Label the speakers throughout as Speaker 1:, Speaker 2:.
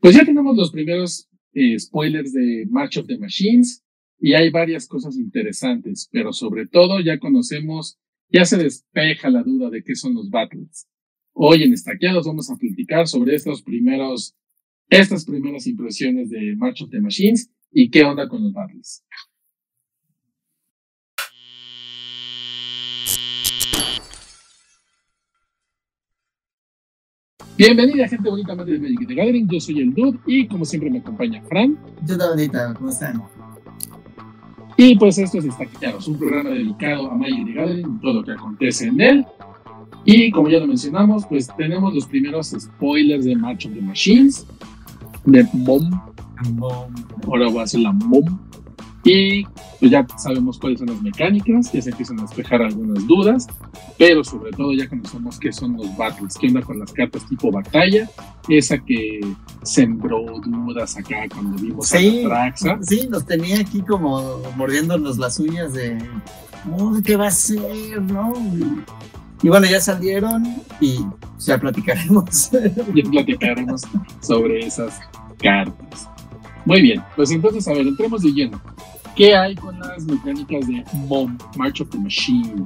Speaker 1: Pues ya tenemos los primeros eh, spoilers de March of the Machines y hay varias cosas interesantes, pero sobre todo ya conocemos, ya se despeja la duda de qué son los battles. Hoy en Estaqueados vamos a platicar sobre estos primeros, estas primeras impresiones de March of the Machines y qué onda con los battles. Bienvenida gente bonita amante de Magic the Gathering, yo soy el Dude y como siempre me acompaña Fran.
Speaker 2: Yo también, bonita, ¿cómo están?
Speaker 1: Y pues esto es Estaqueados, un programa dedicado a Magic the Gathering y todo lo que acontece en él. Y como ya lo mencionamos, pues tenemos los primeros spoilers de Match of the Machines, de Mom. Ahora voy a hacer la Mom. Y pues ya sabemos cuáles son las mecánicas, ya se empiezan a despejar algunas dudas, pero sobre todo ya conocemos qué son los battles, qué onda con las cartas tipo batalla, esa que sembró dudas acá cuando vimos
Speaker 2: sí,
Speaker 1: a Traxa.
Speaker 2: Sí, nos tenía aquí como mordiéndonos las uñas de ¿qué va a ser? ¿No? Y bueno, ya salieron y ya platicaremos.
Speaker 1: Ya platicaremos sobre esas cartas. Muy bien, pues entonces, a ver, entremos de lleno. ¿Qué hay con las mecánicas de MOM, March of the Machine?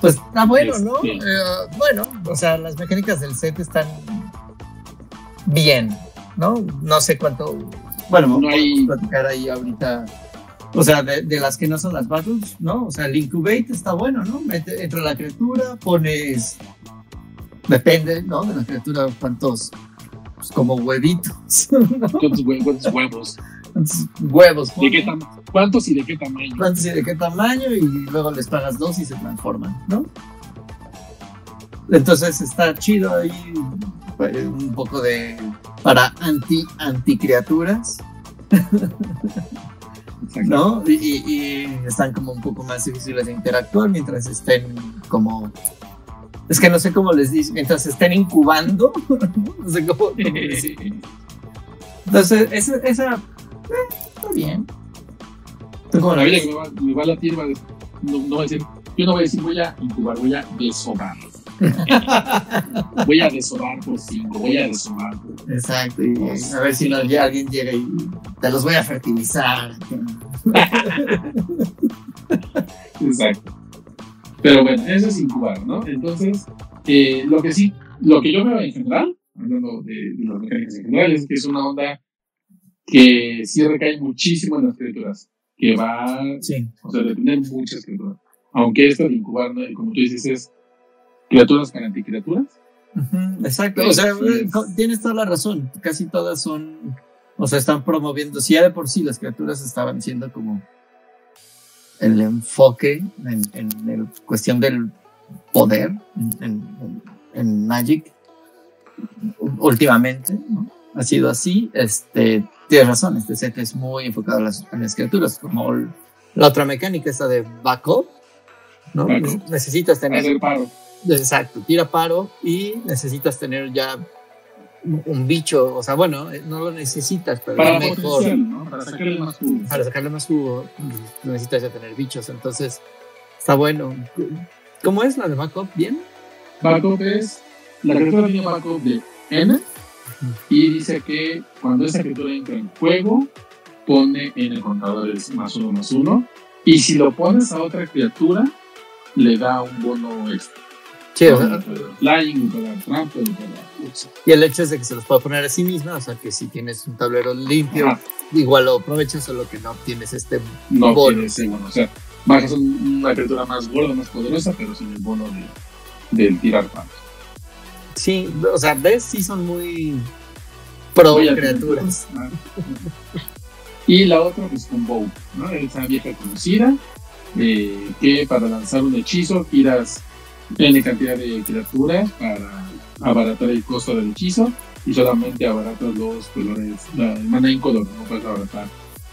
Speaker 2: Pues está bueno, ¿no?
Speaker 1: Este.
Speaker 2: Eh, bueno, o sea, las mecánicas del set están bien, ¿no? No sé cuánto. Bueno,
Speaker 1: No
Speaker 2: vamos
Speaker 1: hay-
Speaker 2: a platicar ahí ahorita. O sea, de, de las que no son las battles, ¿no? O sea, el incubate está bueno, ¿no? Mete, entra la criatura, pones. Depende, ¿no? De la criatura, cuántos. Pues como huevitos.
Speaker 1: ¿Cuántos, hue- cuántos huevos?
Speaker 2: cuántos huevos.
Speaker 1: ¿De qué ¿Cuántos y de qué tamaño?
Speaker 2: cuántos y de qué tamaño, y luego les pagas dos y se transforman, ¿no? Entonces está chido ahí pues, un poco de para anti anti criaturas. ¿no? Y están como un poco más difíciles de interactuar mientras estén como es que no sé cómo les dice, mientras estén incubando, no sé cómo. Entonces, esa, esa eh, está bien. ¿Tú cómo
Speaker 1: La
Speaker 2: ves?
Speaker 1: me va, me va a latir, va a decir- no, no va a decir, yo no voy a decir voy a incubar, voy a desovar. voy a desovar por cinco, voy a desovar por
Speaker 2: Exacto, y a ver si no, ya alguien llega y te los voy a fertilizar.
Speaker 1: Exacto. Pero bueno, eso es incubar, ¿no? Entonces, eh, lo que sí, lo que yo veo en general, hablando de, de las mecánicas en general, es que es una onda que sí recae muchísimo en las criaturas, que va,
Speaker 2: Sí.
Speaker 1: o sea, de tener muchas criaturas. Aunque esto de incubar, ¿no? como tú dices, es criaturas con anticriaturas.
Speaker 2: Exacto, o sea, eh, tienes toda la razón. Casi todas son, o sea, están promoviendo. Si ya de por sí las criaturas estaban siendo como el enfoque en, en el cuestión del poder en, en- en Magic últimamente, ¿no? Ha sido así. Este, tienes razón, este set es muy enfocado a las, a las criaturas, como el- la otra mecánica, esta de backup, ¿no? Necesitas tener. Exacto, tira paro y necesitas tener ya un- bicho, o sea, bueno, eh, no lo necesitas, pero
Speaker 1: Para
Speaker 2: es mejor.
Speaker 1: Para sacarle más jugo.
Speaker 2: Para sacarle más jugo, necesitas ya tener bichos, entonces está bueno. ¿Cómo es la de backup? ¿Bien?
Speaker 1: Backup es, la criatura tiene backup de N y dice que cuando esa criatura entra en juego, pone en el contador el más uno más uno y si lo pones a otra criatura, le da un bono extra.
Speaker 2: Sí, o sea,
Speaker 1: trampa,
Speaker 2: y el hecho es de que se los puede poner a sí misma, o sea, que si tienes un tablero limpio,
Speaker 1: Ajá.
Speaker 2: igual lo aprovechas, solo que no obtienes este
Speaker 1: No
Speaker 2: bono.
Speaker 1: tiene ese bono. O sea, bajas un- una criatura más gorda, más poderosa, pero sin el bono de, del tirar palos.
Speaker 2: Sí, o sea, ves, sí son muy pro
Speaker 1: a-
Speaker 2: criaturas.
Speaker 1: Ah. Y la otra, pues con Bow, ¿no? Esa vieja conocida, eh, que para lanzar un hechizo giras N cantidad de criaturas para abaratar el costo del hechizo y solamente abaratas los colores, la, el mana incolor, no puedes abaratar.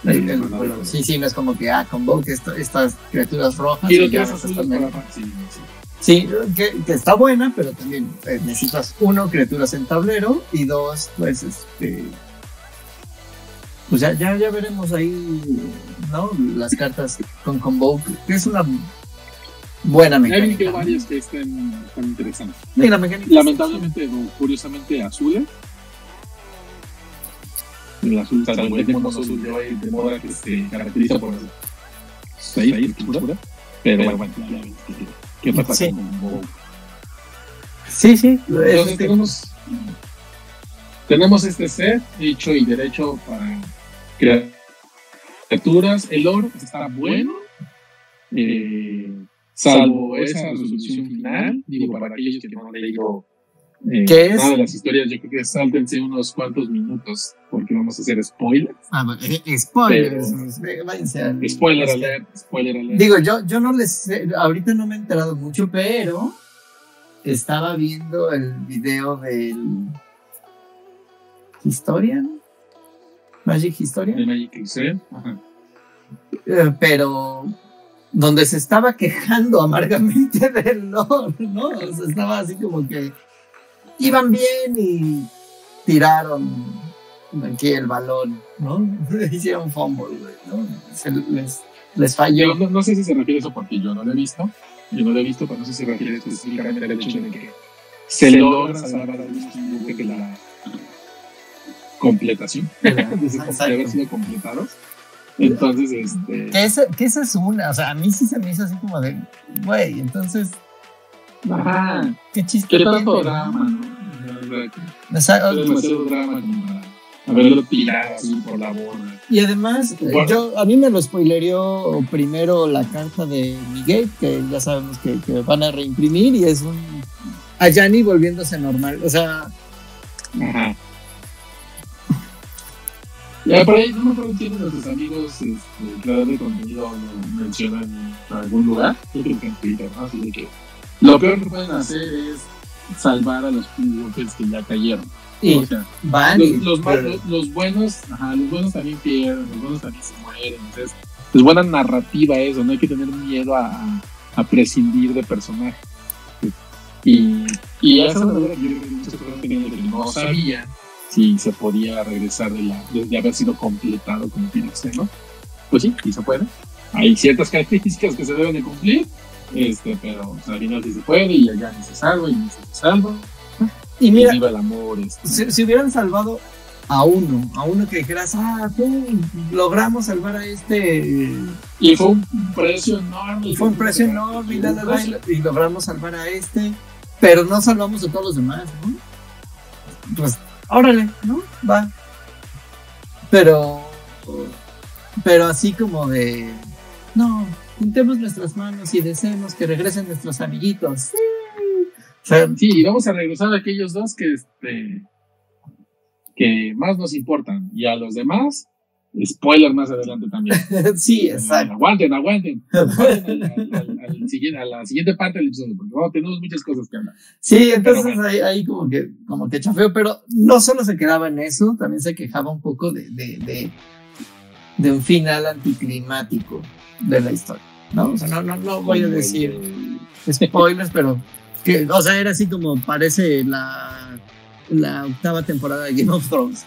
Speaker 2: El-
Speaker 1: color.
Speaker 2: sí, sí, no es como que, ah, convoque esto- estas criaturas rojas
Speaker 1: Y
Speaker 2: y
Speaker 1: para sí, sí.
Speaker 2: Sí, que, que está buena, pero también eh, necesitas uno, criaturas en tablero, y dos, pues este. Pues ya, ya, ya veremos ahí, ¿no? Las cartas con Convoke, que es una buena mecánica.
Speaker 1: que
Speaker 2: ¿no?
Speaker 1: varias que están, están interesantes.
Speaker 2: Sí, la mecánica.
Speaker 1: Lamentablemente, o curiosamente, azules. el azul, salvo el mono azul de hoy de moda que se caracteriza por ahí, oscura. Pero bueno, ya, ¿qué pasa
Speaker 2: Sí.
Speaker 1: con Bow?
Speaker 2: Sí, sí.
Speaker 1: Entonces
Speaker 2: este,
Speaker 1: tenemos, tenemos este set hecho y derecho para crear criaturas. El lore está bueno, eh, salvo esa resolución final. Digo, para aquellos que no han leído eh,
Speaker 2: ¿Qué es?
Speaker 1: nada de las historias, yo creo que sáltense unos cuantos minutos porque vamos a hacer spoilers.
Speaker 2: ah, bueno, eh, spoilers. eh, váyanse al-
Speaker 1: Spoiler
Speaker 2: este,
Speaker 1: alert, spoiler alert.
Speaker 2: Digo, yo, yo no les sé, ahorita no me he enterado mucho, pero estaba viendo el video del Historian, Magic
Speaker 1: de
Speaker 2: Historian,
Speaker 1: Magic Excel. Ajá.
Speaker 2: eh, pero donde se estaba quejando amargamente del lore, ¿no? O sea, estaba así como que iban bien y tiraron aquí el balón, ¿no? Hicieron fumble, güey, ¿no? Se les, les falló.
Speaker 1: Yo no, no sé si se refiere a eso porque yo no lo he visto. Yo no lo he visto, pero no sé si se refiere específicamente al hecho de que se logra salvar a los que la completación de haber sido completados. Entonces, este.
Speaker 2: Que esa, que esa es una, o sea, a mí sí se me hizo así como de, güey, entonces,
Speaker 1: Ajá.
Speaker 2: qué chiste.
Speaker 1: ¿Qué tanto drama, no? O sea, demasiado drama como para haberlo tirado así por la borda.
Speaker 2: Y además, eh,
Speaker 1: Bueno.
Speaker 2: yo, a mí me lo spoileó primero la carta de Miguel, que ya sabemos que, que van a reimprimir, y es un. A Yanni volviéndose normal. O sea,
Speaker 1: Ajá. Ya por ahí, no me acuerdo quién de nuestros amigos este, creadores de contenido lo mencionan en algún lugar. Yo creo que en Twitter, ¿no? Así de que lo peor que pueden hacer es salvar a los Pringles que ya cayeron.
Speaker 2: y
Speaker 1: O sea,
Speaker 2: van.
Speaker 1: los,
Speaker 2: y-
Speaker 1: los, ma- los- los buenos, ajá, los buenos también pierden, los buenos también se mueren. Entonces, es buena narrativa eso, no hay que tener miedo a, a- prescindir de personajes. Y, y esa es una manera que yo creo que de que no sabían si se podía regresar de, la, de, haber sido completado como tiene que ser, ¿no? Pues sí, sí se puede. Hay ciertas características que se deben de cumplir, este, pero o sea, al final sí se puede y allá ni se salva y ni se salva.
Speaker 2: y mira,
Speaker 1: viva el amor. este.
Speaker 2: si, si hubieran salvado a uno, a uno que dijeras, ah, pum, logramos salvar a este.
Speaker 1: Y fue un precio enorme.
Speaker 2: Y fue un precio enorme y, la, la, la, y lo- y logramos salvar a este, pero no salvamos a todos los demás, ¿no? Pues, órale, ¿no? Va. Pero, pero así como de, no, juntemos nuestras manos y deseemos que regresen nuestros amiguitos. Sí.
Speaker 1: Sí, y vamos a regresar a aquellos dos que, este, que más nos importan. Y a los demás, spoiler más adelante también.
Speaker 2: sí, exacto.
Speaker 1: Aguanten, aguanten. Aguanten al- al- al siguiente- a la siguiente parte del episodio, porque vamos, tenemos muchas cosas que hablar.
Speaker 2: Sí, entonces
Speaker 1: bueno.
Speaker 2: ahí, ahí como que como que chafeo, pero no solo se quedaba en eso, también se quejaba un poco de, de, de, de un final anticlimático de la historia, ¿no? O sea, no, no, no voy a decir spoilers, pero que, o sea, era así como parece la, la octava temporada de Game of Thrones.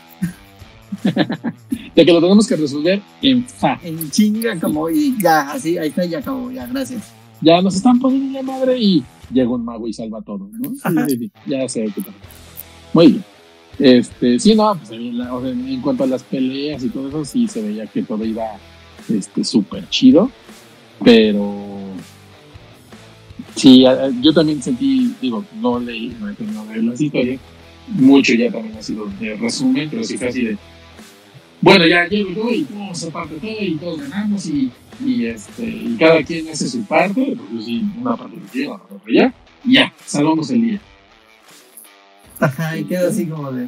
Speaker 1: De que lo tenemos que resolver en fa.
Speaker 2: En chinga como y ya, así, ahí está, ya acabó, ya, gracias.
Speaker 1: Ya nos están poniendo la madre y llega un mago y salva todo, ¿no? Sí, ya sé qué tal. Muy bien. Este, sí, no, pues en, cuanto a las peleas y todo eso, sí se veía que todo iba este súper chido, pero sí, yo también sentí, digo, no leí, no he terminado de leer las historias, mucho ya también ha sido de resumen, pero sí fue así de, bueno, ya llego yo y se parte todo y todos ganamos y, y, este, y cada quien hace su parte, porque sí, una parte lleva, otra ya, y ya, salvamos el día.
Speaker 2: Ajá, y queda así como de.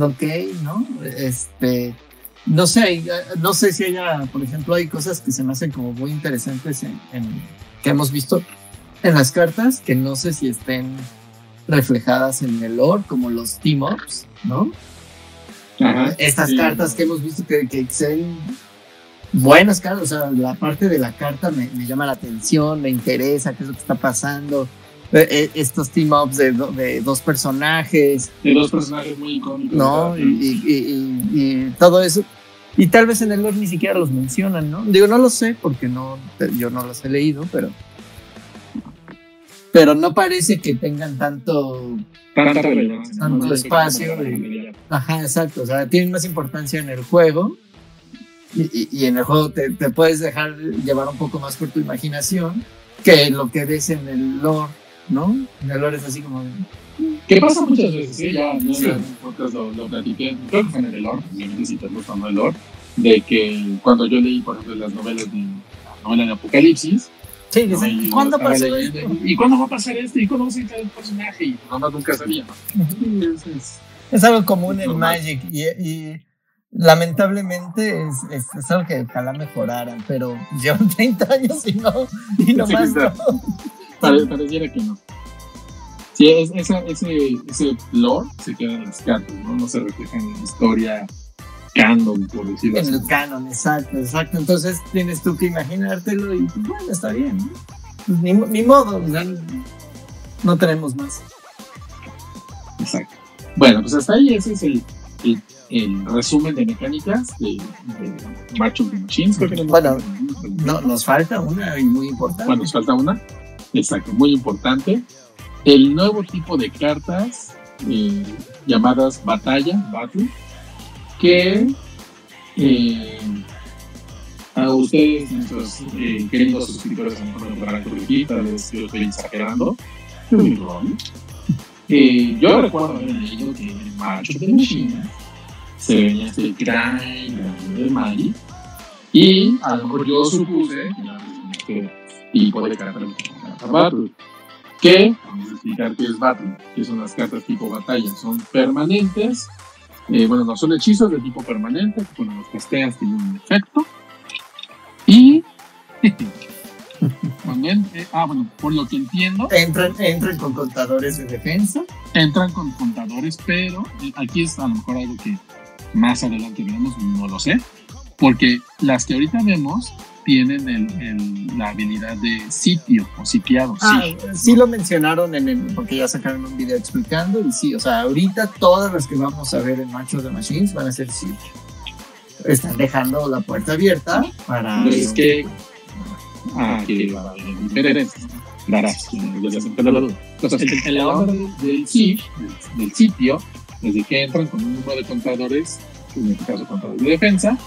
Speaker 2: Ok, ¿no? Este. No sé, no sé si haya, por ejemplo, hay cosas que se me hacen como muy interesantes en, en- que hemos visto en las cartas, que no sé si estén reflejadas en el lore, como los team-ups, ¿no?
Speaker 1: Ajá.
Speaker 2: Estas
Speaker 1: Sí.
Speaker 2: cartas que hemos visto que, que se ven buenas cartas, o sea, la parte de la carta me, me llama la atención, me interesa qué es lo que está pasando. Eh, eh, estos team-ups de, do- de dos personajes,
Speaker 1: De dos personajes muy icónicos.
Speaker 2: ¿no? Y- y- y todo eso. Y tal vez en el lore ni siquiera los mencionan, ¿no? Digo, no lo sé porque no, yo no los he leído, pero. Pero no parece que tengan tanto. Tanto
Speaker 1: No, no,
Speaker 2: espacio y- Ajá, exacto. O sea, tienen más importancia en el juego. Y, y, en el juego te, te, puedes dejar llevar un poco más por tu imaginación que lo que ves en el lore, ¿no? En el lore es así como.
Speaker 1: ¿Qué pasa muchas veces? ¿sí? Ya no sí. en podcast lo, lo platiqué, creo que fue en el lore, si te gusta el lore, de que cuando yo leí, por ejemplo, las novelas de, la novela de Apocalipsis,
Speaker 2: Sí, dicen, ¿y cuándo pasó esto?
Speaker 1: ¿Y cuándo va a pasar esto? ¿Y cuándo va a salir el personaje? Y nada nunca sabía. ¿no?
Speaker 2: es, es, es, algo común en Magic y, y lamentablemente es, es, es, algo que ojalá mejoraran, pero llevan 30 años y no, y no más no.
Speaker 1: Pare, pareciera que no. Sí, es, esa, ese, ese lore se queda en las cartas, ¿no? No se refleja en la historia canon, por decirlo
Speaker 2: en
Speaker 1: así.
Speaker 2: el canon, exacto, exacto. Entonces tienes tú que imaginártelo y pues, bueno, está bien. ¿no? Pues, ni, ni, modo, ya no tenemos más.
Speaker 1: Exacto. Bueno, pues hasta ahí ese es el, el, el resumen de mecánicas de, de March of the Machines. Creo que no
Speaker 2: bueno, no, nos falta una y muy importante.
Speaker 1: Bueno, nos falta una. Exacto, muy importante. El nuevo tipo de cartas eh, llamadas batalla, battle, que eh, a ustedes, nuestros eh, queridos suscriptores, me podrán corregir, tal vez yo estoy exagerando. Eh, yo recuerdo haber leído que en Macho de China se venía este gran de Mali y a lo mejor yo supuse que tipo de carta Battle. Que, vamos a explicar qué es Battle, que son las cartas tipo batalla, son permanentes eh, bueno, no son hechizos de tipo permanente, cuando los casteas tienen un efecto. Y. también, eh, ah, bueno, por lo que entiendo.
Speaker 2: Entran, entran con contadores de defensa.
Speaker 1: Entran con contadores, pero eh, aquí es a lo mejor algo que más adelante veremos, no lo sé. Porque las que ahorita vemos tienen el, el, la habilidad de sitio o sitiado.
Speaker 2: Ah, sí. sí lo mencionaron en el, porque ya sacaron un video explicando y sí, o sea, ahorita todas las que vamos a ver en Machos de Machines van a ser sitio. Están dejando la puerta abierta para...
Speaker 1: Es que... Ah, que va a haber diferencias. Verás, ya se la duda. Entonces, en la onda del, del, del sitio, desde que entran con un número de contadores, en este caso contadores de defensa,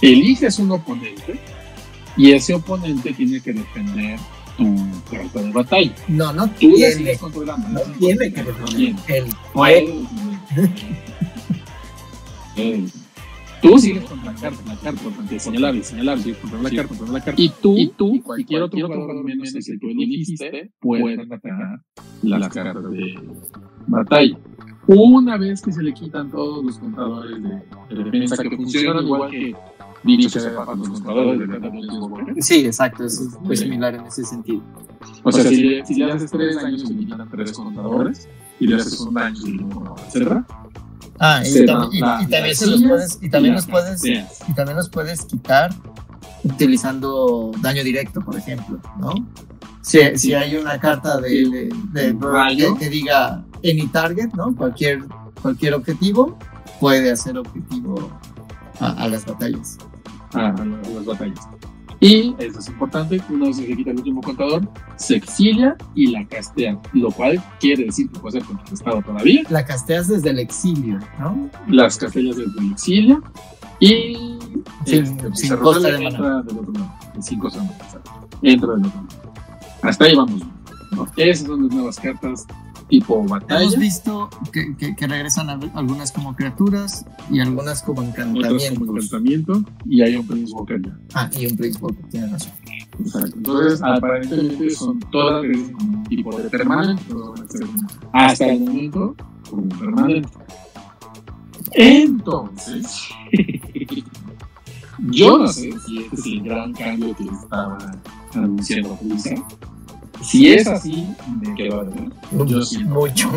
Speaker 1: eliges un oponente y ese oponente tiene que defender tu carta de batalla.
Speaker 2: No, no
Speaker 1: Tú
Speaker 2: tiene,
Speaker 1: sigues controlando.
Speaker 2: no tiene que defender.
Speaker 1: Él
Speaker 2: puede.
Speaker 1: Tú sigues contra la carta, la carta, porque señalar y señalar, sigues contra la carta, la carta. Y tú, y tú, y cualquier, otro jugador menos el que tú elegiste, pueden atacar las cartas de batalla. Una vez que se le quitan todos los contadores de, de defensa que funcionan igual que dicho que sepa con los de.
Speaker 2: Sí, exacto, es muy similar en ese sentido.
Speaker 1: O sea, si le, si le haces tres le quitan tres contadores, y le haces un daño, etc.
Speaker 2: Ah, y, tam y, y, también se los puedes, y también los puedes, y también los puedes quitar utilizando daño directo, por ejemplo, ¿no? Si, si hay una carta de, de, de, de que diga any target, ¿no? Cualquier, cualquier objetivo puede hacer objetivo a, a las batallas.
Speaker 1: A, a, las batallas. Y eso es importante, una vez que se quita el último contador, se exilia y la castea, lo cual quiere decir que puede ser contrarrestado todavía.
Speaker 2: La casteas desde el exilio, ¿no?
Speaker 1: Las casteas desde el exilio y
Speaker 2: sin,
Speaker 1: este,
Speaker 2: sin
Speaker 1: se
Speaker 2: costa de
Speaker 1: entra del otro lado, sin costa de mana, exacto. entra del otro lado. Hasta ahí vamos. ¿no? Esas son las nuevas cartas tipo batalla.
Speaker 2: Hemos visto que, que, que regresan a- algunas como criaturas y algunas como
Speaker 1: otras
Speaker 2: encantamientos.
Speaker 1: como encantamiento y hay un Planeswalker ya.
Speaker 2: Ah, y un Planeswalker, tienes razón.
Speaker 1: Exacto. Entonces, aparentemente son todas como tipo de permanente, hasta el momento como permanente. Entonces, yo no sé si este es el gran cambio que estaba anunciando Blizzard. Si es así, me quedo a ver. Yo siento
Speaker 2: Mucho.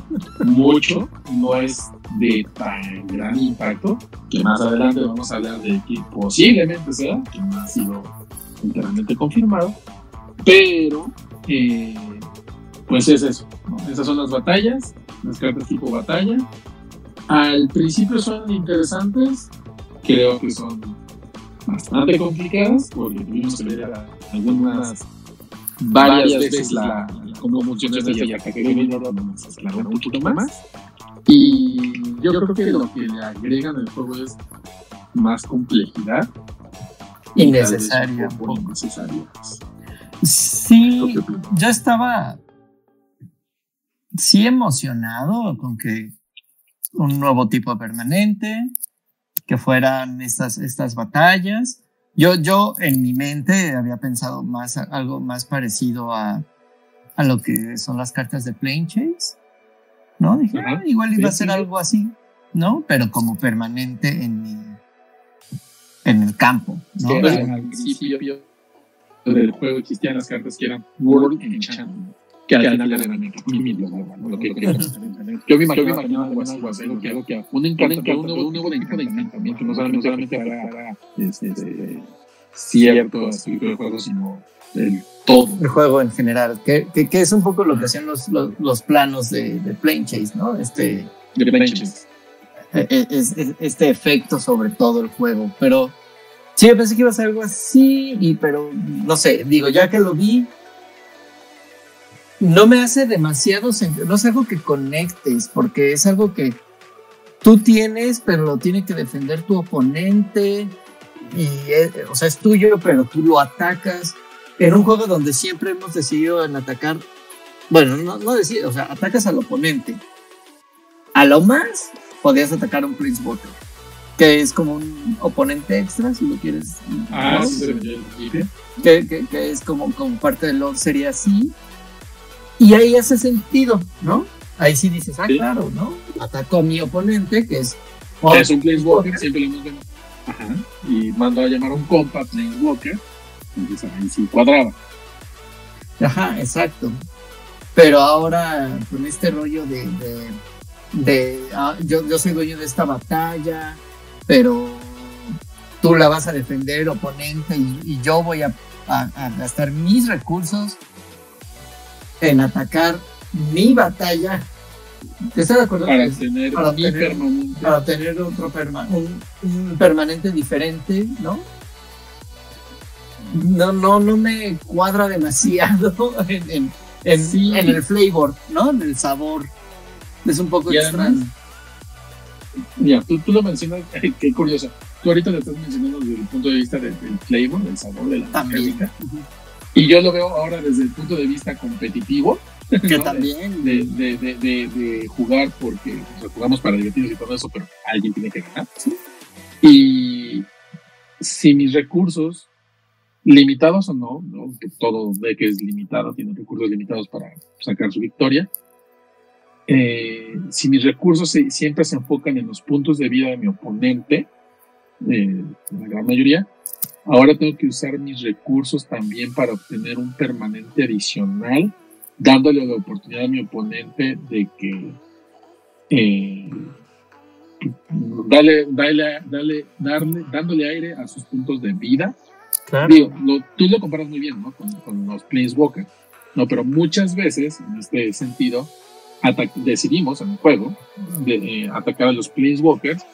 Speaker 1: mucho, no es de tan gran impacto, que más adelante vamos a hablar de que posiblemente sea, que no ha sido enteramente confirmado, pero eh, pues es eso, ¿no? esas son las batallas, las cartas tipo batalla. Al principio son interesantes, creo que son bastante complicadas, porque tuvimos que a- algunas varias veces la, la- cómo funciona esta que nos aclaró un poquito más. Y yo creo que lo que le agregan al juego es más complejidad.
Speaker 2: Innecesaria.
Speaker 1: Innecesaria.
Speaker 2: Sí, yo estaba sí emocionado con que un nuevo tipo permanente, que fueran estas, estas batallas. Yo, yo en mi mente había pensado más algo más parecido a, a lo que son las cartas de Plane Chase, ¿no? Dije, ah, igual iba a ser algo así, ¿no? Pero como permanente en mi, en el campo, ¿no?
Speaker 1: al principio del juego existían las cartas que eran World Enchantment que al final que yo me imagino algo así, algo que algo que un encantamiento, un nuevo de encantamiento, no solamente para ciertos tipos de juegos, sino el todo.
Speaker 2: El juego en general, que, que, es un poco lo que hacían los, los, los planos de, de Plane Chase, ¿no? Este,
Speaker 1: de Plane Chase.
Speaker 2: Es, es, este efecto sobre todo el juego, pero sí, yo pensé que iba a ser algo así, y, pero no sé, digo, ya que lo vi, no me hace demasiado sentido, no es algo que conectes, porque es algo que tú tienes, pero lo tiene que defender tu oponente, y o sea, es tuyo, pero tú lo atacas. En un juego donde siempre hemos decidido en atacar, bueno, no, no decido, o sea, atacas al oponente. A lo más, podías atacar a un Prince Walker, que es como un oponente extra, si lo quieres.
Speaker 1: Ah, sí,
Speaker 2: que, que, que, es como, como parte del lore, sería así y ahí hace sentido, ¿no? Ahí sí dices, ah, claro, ¿no? Atacó a mi oponente, que es.
Speaker 1: es un Planeswalker, siempre lo hemos visto. Ajá. Y mandó a llamar a un compa Planeswalker. Entonces ahí sí cuadraba.
Speaker 2: Ajá, exacto. Pero ahora con este rollo de. de, de ah, yo, yo soy dueño de esta batalla, pero tú la vas a defender, oponente, y, yo voy a, a gastar mis recursos en atacar mi batalla. ¿Estás de acuerdo?
Speaker 1: Para tener,
Speaker 2: para tener, permanente. Para tener otro un, permanente diferente, ¿no? No, no, no me cuadra demasiado en, en, en, el flavor, ¿no? En el sabor. Es un poco extraño.
Speaker 1: Ya, tú, tú, lo mencionas, qué curioso. Tú ahorita lo estás mencionando desde el punto de vista del, flavor, del sabor de la música. Y yo lo veo ahora desde el punto de vista competitivo.
Speaker 2: Que también.
Speaker 1: De, de, de, de, jugar porque jugamos para divertirnos y todo eso, pero alguien tiene que ganar. Y si mis recursos, limitados o no, ¿no? todo ve que es limitado, tiene recursos limitados para sacar su victoria. Eh, si mis recursos siempre se enfocan en los puntos de vida de mi oponente, eh, la gran mayoría, Ahora tengo que usar mis recursos también para obtener un permanente adicional, dándole la oportunidad a mi oponente de que eh, dale, dale, dale, darle, dándole aire a sus puntos de vida. Claro. tú lo comparas muy bien ¿no? con, con los Planeswalkers, ¿no? pero muchas veces, en este sentido, decidimos en el juego de, eh, atacar a los Planeswalkers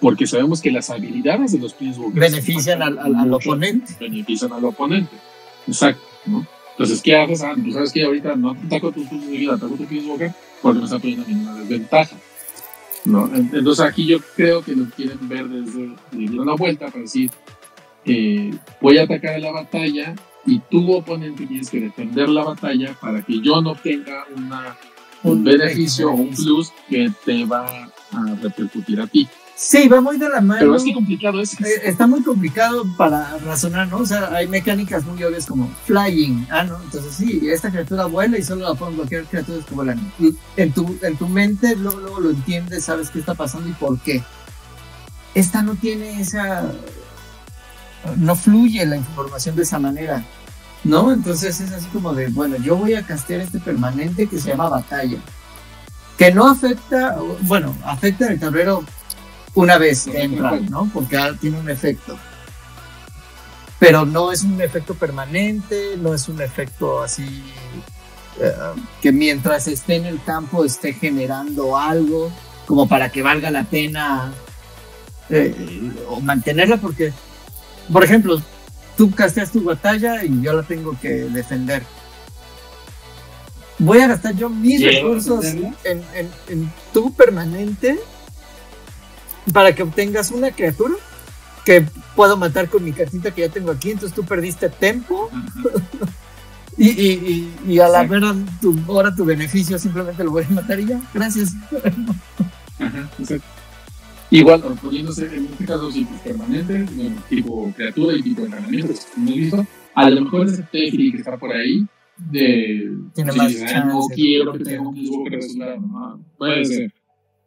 Speaker 1: porque sabemos que las habilidades de los Planeswalkers
Speaker 2: benefician al, al, oponente.
Speaker 1: Benefician al oponente. Exacto. ¿no? Entonces, ¿qué haces? Ah, tú sabes que ahorita no ataco tu vida, ataco tu Planeswalker porque me está poniendo ninguna desventaja. ¿no? Entonces, aquí yo creo que lo quieren ver desde, desde una vuelta para decir: eh, voy a atacar a la batalla y tu oponente tienes que defender la batalla para que yo no tenga una, un beneficio o un plus que te va a repercutir a ti.
Speaker 2: Sí, va muy de la mano.
Speaker 1: Pero es que complicado es.
Speaker 2: Eh, está muy complicado para razonar, ¿no? O sea, hay mecánicas muy obvias como flying. Ah, ¿no? Entonces sí, esta criatura vuela y solo la pueden bloquear criaturas que vuelan. en tu, en tu mente luego, luego lo entiendes, sabes qué está pasando y por qué. Esta no tiene esa... No fluye la información de esa manera. ¿No? Entonces es así como de, bueno, yo voy a castear este permanente que se llama batalla. Que no afecta, bueno, afecta el tablero una vez entra, ¿no? Porque tiene un efecto. Pero no es un efecto permanente, no es un efecto así eh, que mientras esté en el campo esté generando algo como para que valga la pena eh, o mantenerla porque, por ejemplo, tú casteas tu batalla y yo la tengo que defender. Voy a gastar yo mis recursos en, en, en tu permanente para que obtengas una criatura que puedo matar con mi cartita que ya tengo aquí, entonces tú perdiste tiempo. y, y, y, a la ver tu, ahora tu beneficio simplemente lo voy a matar y ya, gracias.
Speaker 1: Ajá, Igual, poniéndose en este caso simples permanentes, tipo criatura y tipo entrenamiento, como visto, a lo mejor ese Tefri que está por ahí, de.
Speaker 2: Tiene más
Speaker 1: no quiero que tenga un que resultado, ¿no? Puede ser.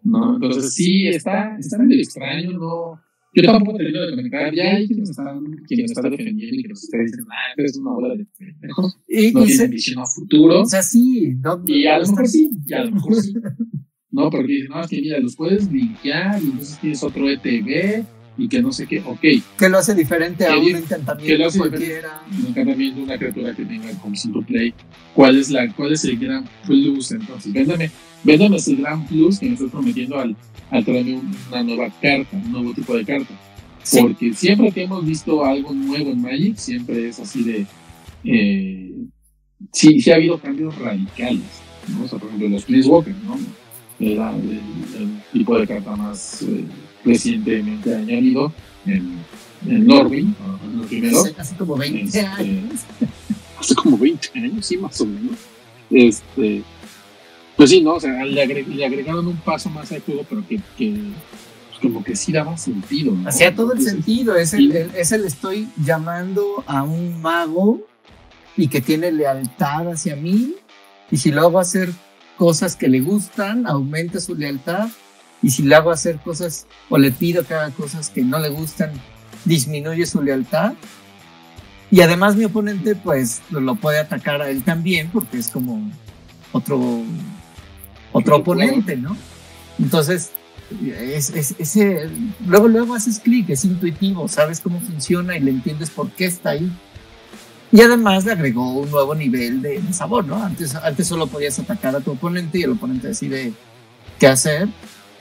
Speaker 1: ¿no? Entonces, sí, está, está medio extraño, ¿no? Yo tampoco te digo de conectar, ya hay quienes están, quienes están defendiendo y que nos están diciendo, ah, es una bola de pendejos, y, no tienen visión a futuro.
Speaker 2: O sea, sí, no,
Speaker 1: y a lo mejor sí, y a lo mejor sí. No, porque dicen, no, es que mira, los puedes linkear y entonces tienes otro ETB y que no sé qué, ok.
Speaker 2: ¿Qué lo hace diferente a un encantamiento
Speaker 1: lo hace
Speaker 2: cualquiera?
Speaker 1: Un encantamiento, una criatura que tenga como single play. ¿Cuál es, la, ¿Cuál es el gran plus? Entonces, véndame, véndame ese gran plus que me estás prometiendo al, al traerme una nueva carta, un nuevo tipo de carta. Porque siempre que hemos visto algo nuevo en Magic, siempre es así de... Eh, sí, sí ha habido cambios radicales. ¿no? O sea, por ejemplo, los Planeswalkers, ¿no? Era el, tipo de carta más eh, recientemente añadido en, en Norwin,
Speaker 2: lo primero. Hace, como 20 este, años.
Speaker 1: Hace como 20 años, sí, más o menos. Este, pues sí, ¿no? O sea, le, agregaron un paso más al juego, pero que, que pues como que sí daba sentido. ¿no?
Speaker 2: Hacía todo el sentido. Es el, es el estoy llamando a un mago y que tiene lealtad hacia mí. Y si lo hago hacer cosas que le gustan, aumenta su lealtad. Y si le hago hacer cosas o le pido que haga cosas que no le gustan, disminuye su lealtad. Y además mi oponente pues lo puede atacar a él también porque es como otro, otro oponente, ¿no? Entonces, es, ese, luego, luego haces clic, es intuitivo, sabes cómo funciona y le entiendes por qué está ahí. Y además le agregó un nuevo nivel de, sabor, ¿no? Antes, antes solo podías atacar a tu oponente y el oponente decide qué hacer.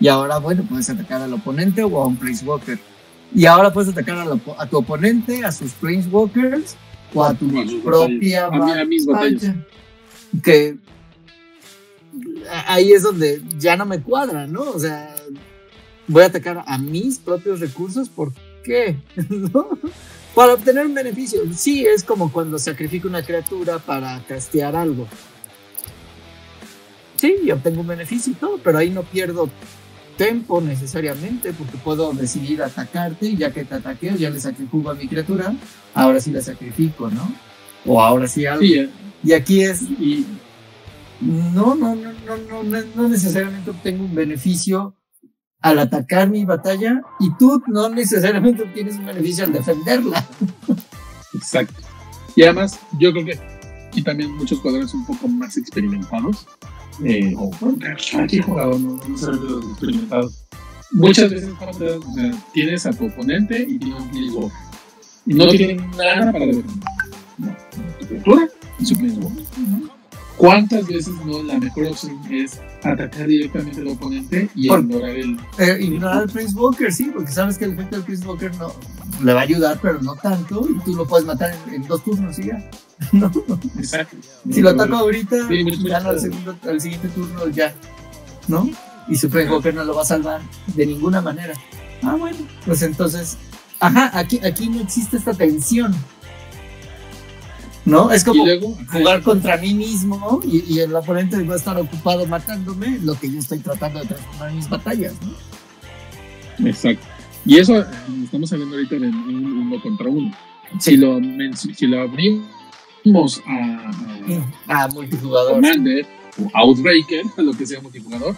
Speaker 2: Y ahora, bueno, puedes atacar al oponente o a un Walker. Y ahora puedes atacar a, tu oponente, a sus Walkers o a tu propia
Speaker 1: a, mis batallas.
Speaker 2: Que ahí es donde ya no me cuadra, ¿no? O sea, voy a atacar a mis propios recursos, ¿por qué? ¿No? Para obtener un beneficio. Sí, es como cuando sacrifico una criatura para castear algo. Sí, yo obtengo un beneficio y todo, pero ahí no pierdo tiempo necesariamente porque puedo decidir atacarte y ya que te ataqueo, ya le saqué jugo a mi criatura, ahora sí la sacrifico, ¿no? O ahora sí algo.
Speaker 1: Sí, eh.
Speaker 2: Y aquí es... Y, no, no, no, no, no, no necesariamente obtengo un beneficio al atacar mi batalla y tú no necesariamente tienes un beneficio al defenderla.
Speaker 1: Exacto. Y además, yo creo que aquí también muchos jugadores un poco más experimentados, eh, o aquí jugado, no, no experimentados. Muchas veces tienes a tu oponente y tienes un. Y no tienen nada para defender. No, tu criatura y su Planeswalker. ¿Cuántas veces no la mejor opción es atacar directamente al oponente y ignorar el.
Speaker 2: Eh, ignorar al Prince Walker, sí, porque sabes que el efecto del Prince Walker no, le va a ayudar, pero no tanto, y tú lo puedes matar en, dos turnos y ya. ¿no?
Speaker 1: Exacto.
Speaker 2: Si lo ataco ahorita, ya no, al, segundo, al siguiente turno ya. ¿No? Y su Prince Walker no lo va a salvar de ninguna manera. Ah, bueno, pues entonces. Ajá, aquí, aquí no existe esta tensión. ¿No? Es como jugar contra mí mismo y, el oponente va a estar ocupado matándome, lo que yo estoy tratando de transformar en mis batallas, ¿no?
Speaker 1: Exacto. Y eso eh, estamos hablando ahorita de un uno contra uno. Si, lo, si lo abrimos a,
Speaker 2: a, multijugador,
Speaker 1: Commander o Outbreaker, a lo que sea multijugador,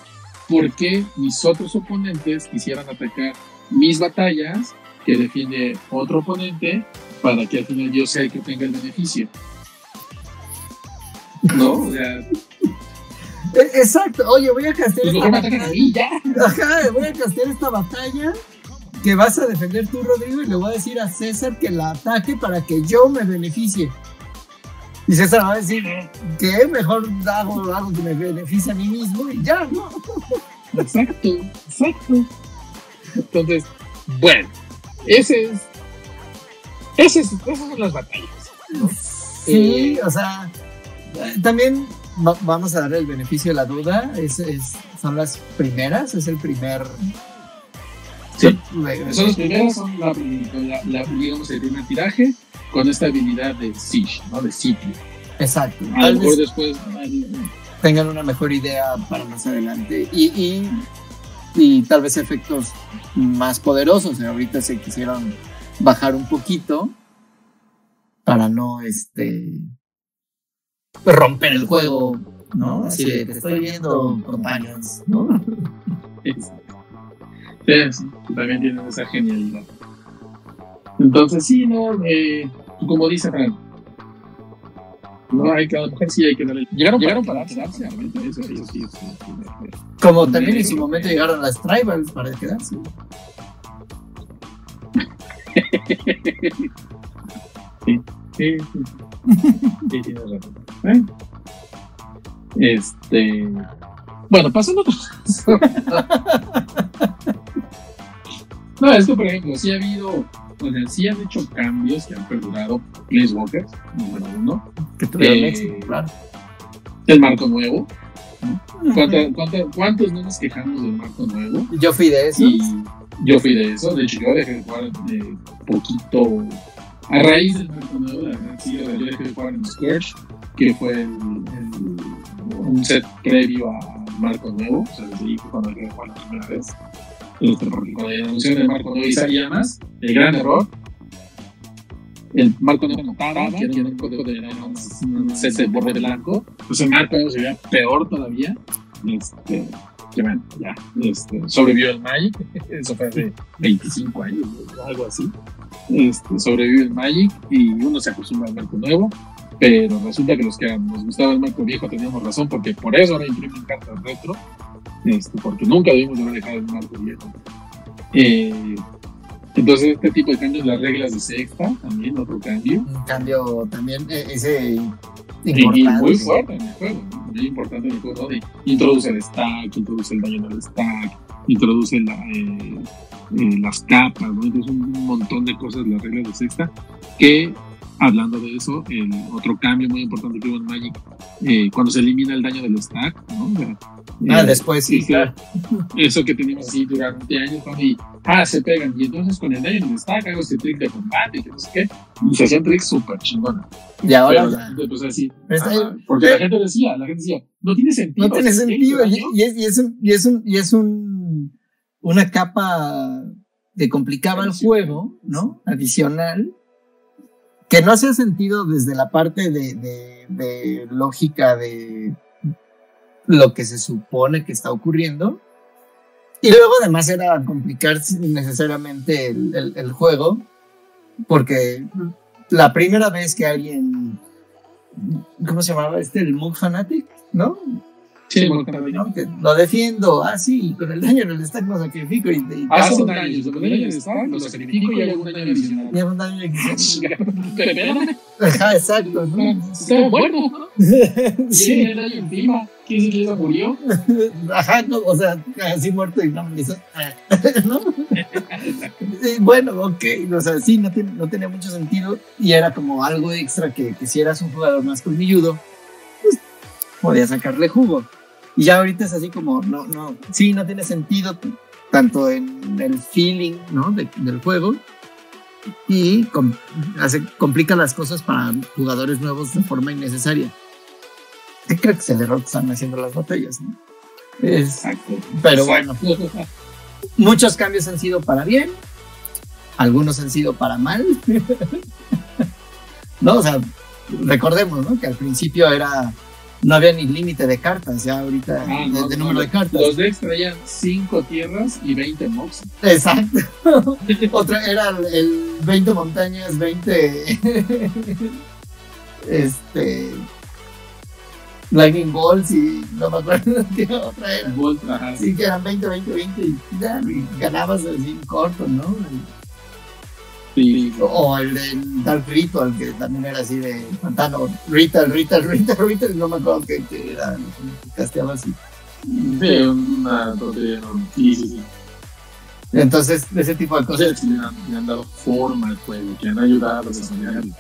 Speaker 1: ¿por qué mis otros oponentes quisieran atacar mis batallas que defiende otro oponente para que al final yo sea el que tenga el beneficio. ¿No? O sea.
Speaker 2: E-, exacto, oye, voy a castear
Speaker 1: pues
Speaker 2: esta
Speaker 1: batalla.
Speaker 2: Ajá, voy a castear esta batalla que vas a defender tú, Rodrigo, y le voy a decir a César que la ataque para que yo me beneficie. Y César va a decir, que mejor hago algo que me beneficie a mí mismo y ya, ¿no?
Speaker 1: Exacto, exacto. Entonces, bueno, ese es esas, son las batallas.
Speaker 2: Sí, o sea, también vamos a dar el beneficio de la duda. Es, son las primeras, es el primer.
Speaker 1: Sí. Son los primeros, son la, la, digamos, el primer tiraje con esta habilidad de Siege, ¿no? De sitio.
Speaker 2: Exacto.
Speaker 1: A lo mejor después
Speaker 2: tengan una mejor idea para más adelante y, y, y, tal vez efectos más poderosos. Ahorita se quisieron bajar un poquito para no este romper el juego, ¿no? Así de, te estoy viendo, compañeros, ¿no?
Speaker 1: Sí, también tienen esa genialidad. Entonces, sí, no, eh, como dice Fran, no hay que, a lo mejor sí hay que darle. Llegaron, llegaron para quedarse, realmente, eso, eso sí, eso,
Speaker 2: Como también en su momento llegaron las tribals para quedarse.
Speaker 1: sí, sí, sí. Sí, tienes razón. ¿Eh? Este. Bueno, pasando. no, esto, por ejemplo, sí ha habido. O sea, sí han hecho cambios que han perdurado. Place Walkers, número uno.
Speaker 2: Que eh, claro.
Speaker 1: El marco nuevo. cuántos no nos quejamos del marco nuevo?
Speaker 2: Yo fui de eso.
Speaker 1: Yo fui de eso. De hecho, yo dejé de jugar de poquito. A raíz del marco nuevo, sí, yo dejé de jugar en Scourge, que fue un set previo a Marco Nuevo. O sea, desde ahí fue cuando dejé de jugar la primera vez. Este, porque cuando anunciaron el Marco Nuevo y sabía más, el gran error el marco no notaba, que era un código de un set de borde blanco, pues el marco se veía peor todavía. Este, que bueno, ya, este, sobrevivió el Magic, eso fue hace 25 años, algo así. Este, sobrevivió el Magic y uno se acostumbra al marco nuevo, pero resulta que los que nos gustaba el marco viejo teníamos razón, porque por eso ahora imprimen cartas retro, este, porque nunca debimos haber dejado el marco viejo. Eh, entonces, este tipo de cambios, las reglas de sexta, también otro cambio.
Speaker 2: Un cambio también, e, ese
Speaker 1: muy fuerte en el juego, muy importante en el juego, de introduce el stack, introduce el daño del stack, introduce la, eh, eh, las capas, ¿no? Entonces, un montón de cosas, las reglas de sexta, que hablando de eso, el otro cambio muy importante que hubo en Magic, eh, cuando se elimina el daño del stack, ¿no?
Speaker 2: ah, eh, después sí, claro.
Speaker 1: Eso que teníamos así durante años, y, ah, se pegan, y entonces con el daño del stack hago este trick de combate, y no sé qué, y se hacían tricks súper chingones.
Speaker 2: Y ahora
Speaker 1: Pues así, porque la gente decía, la gente decía, no tiene sentido.
Speaker 2: No tiene sentido, y, es, y, es, un, y es un, y es un, una capa que complicaba el juego, ¿no? Adicional que no hace sentido desde la parte de, lógica de lo que se supone que está ocurriendo. Y luego además era complicar necesariamente el, juego, porque la primera vez que alguien, ¿cómo se llamaba este? El Moog Fanatic, ¿no?
Speaker 1: Sí,
Speaker 2: lo defiendo, ah, sí, con el daño en el stack lo sacrifico. Y, y
Speaker 1: Hace un daño, con el daño en el stack lo sacrifico y hay algún daño adicional. Y algún daño adicional.
Speaker 2: Ajá, exacto. ¿no?
Speaker 1: Está bueno, ¿no? Sí. el daño encima? ¿Quién se le murió?
Speaker 2: Ajá, no, o sea, así muerto y no me hizo. ¿No? bueno, ok, o sea, sí, no, tiene, no tenía mucho sentido y era como algo extra que, que si eras un jugador más colmilludo, pues podía sacarle jugo. Y ya ahorita es así como, no, no, sí, no tiene sentido tanto en el feeling, ¿no? del juego y hace, complica las cosas para jugadores nuevos de forma innecesaria. Creo que es el error que están haciendo las batallas, ¿no? Exacto. Pero bueno, muchos cambios han sido para bien, algunos han sido para mal. no, o sea, recordemos, ¿no? Que al principio era no había ni límite de cartas, ya ahorita, ah, de, número de cartas.
Speaker 1: Los decks traían 5 tierras y 20 mobs.
Speaker 2: Exacto. Otra era el 20 montañas, 20. este. Lightning Balls y no me acuerdo qué otra era. Sí, que eran 20, 20, 20 y, y ganabas así corto, ¿no? O el de Dark Ritual, que también era así de pantano. Ritual, Ritual, Ritual, Ritual, no me acuerdo que, que era, casteaba así.
Speaker 1: Sí, una Sí, sí, sí.
Speaker 2: Entonces, ese tipo de cosas.
Speaker 1: Sí, le, han, dado forma al juego, que han ayudado a desarrollarlo.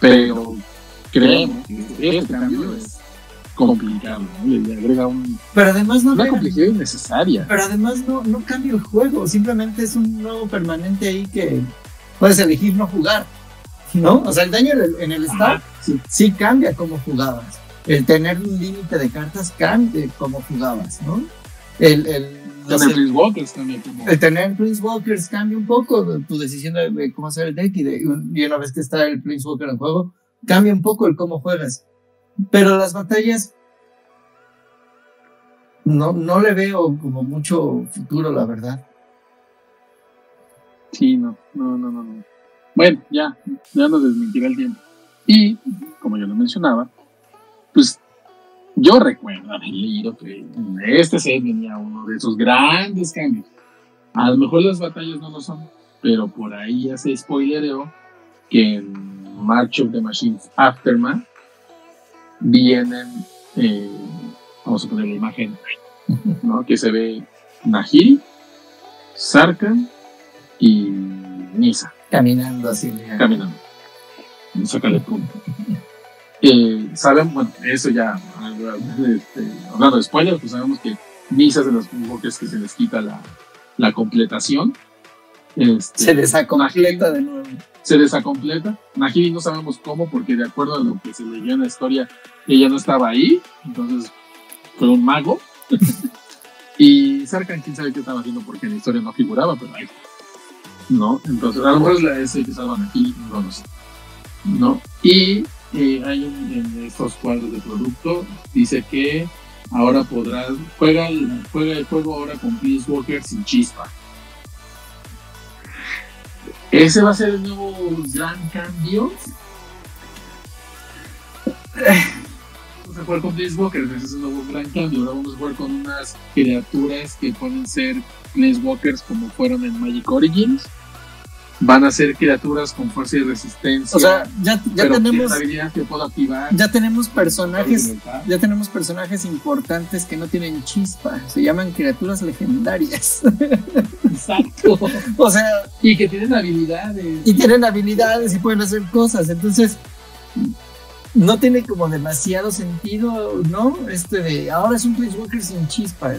Speaker 1: Pero creemos que este cambio es complicado, ¿no? Le agrega un,
Speaker 2: Pero además no
Speaker 1: una complejidad innecesaria.
Speaker 2: Pero además no, no cambia el juego, simplemente es un nuevo permanente ahí que puedes elegir no jugar, ¿no? O sea, el daño en el, el stack
Speaker 1: sí.
Speaker 2: sí cambia cómo jugabas. El tener un límite de cartas cambia cómo jugabas, ¿no? El, el,
Speaker 1: Tener
Speaker 2: sé,
Speaker 1: Prince Walkers como...
Speaker 2: el tener Prince Walkers cambia un poco tu decisión de, de cómo hacer el deck y, de, y una vez que está el Prince Walker en juego, cambia un poco el cómo juegas. Pero las batallas no, no le veo como mucho futuro, la verdad.
Speaker 1: Sí, no, no, no, no, no. Bueno, ya, ya nos desmentirá el tiempo. Y, como yo lo mencionaba, pues yo recuerdo haber leído que este set venía uno de esos grandes cambios. A lo mejor las batallas no lo son, pero por ahí ya se spoilereó que en March of the Machines Aftermath vienen, eh, vamos a poner la imagen, ¿no? que se ve Nahiri, Sarkhan y Nisa
Speaker 2: Caminando así.
Speaker 1: caminando. Sácale punto. Eh, saben, bueno, eso ya, este, hablando de spoilers, pues sabemos que Nisa es de los Walkers que se les quita la, la completación. Este,
Speaker 2: Se desacompleta de nuevo.
Speaker 1: se desacompleta. Nahiri no sabemos cómo, porque de acuerdo a lo que se leyó en la historia, ella no estaba ahí, entonces fue un mago. y Sarkhan, quién sabe qué estaba haciendo, porque en la historia no figuraba, pero ahí está. ¿No? Entonces, a lo mejor es la S que salvan aquí, no lo sé. ¿No? Y eh, hay un, en estos cuadros de producto, dice que ahora podrás, juega el, juega el juego ahora con Peace Walker sin chispa. Ese va a ser el nuevo gran cambio. Vamos a jugar con Planeswalkers, ese es el nuevo gran cambio. Ahora vamos a jugar con unas criaturas que pueden ser Planeswalkers como fueron en Magic Origins. Van a ser criaturas con fuerza y resistencia.
Speaker 2: O sea, ya, ya tenemos,
Speaker 1: habilidades que puedo activar.
Speaker 2: ya tenemos personajes, ya tenemos personajes importantes que no tienen chispa. Se llaman criaturas legendarias.
Speaker 1: Exacto.
Speaker 2: o sea,
Speaker 1: Y que tienen habilidades.
Speaker 2: y tienen habilidades y pueden hacer cosas. Entonces, no tiene como demasiado sentido, ¿no? Este de ahora es un Planeswalker sin chispa.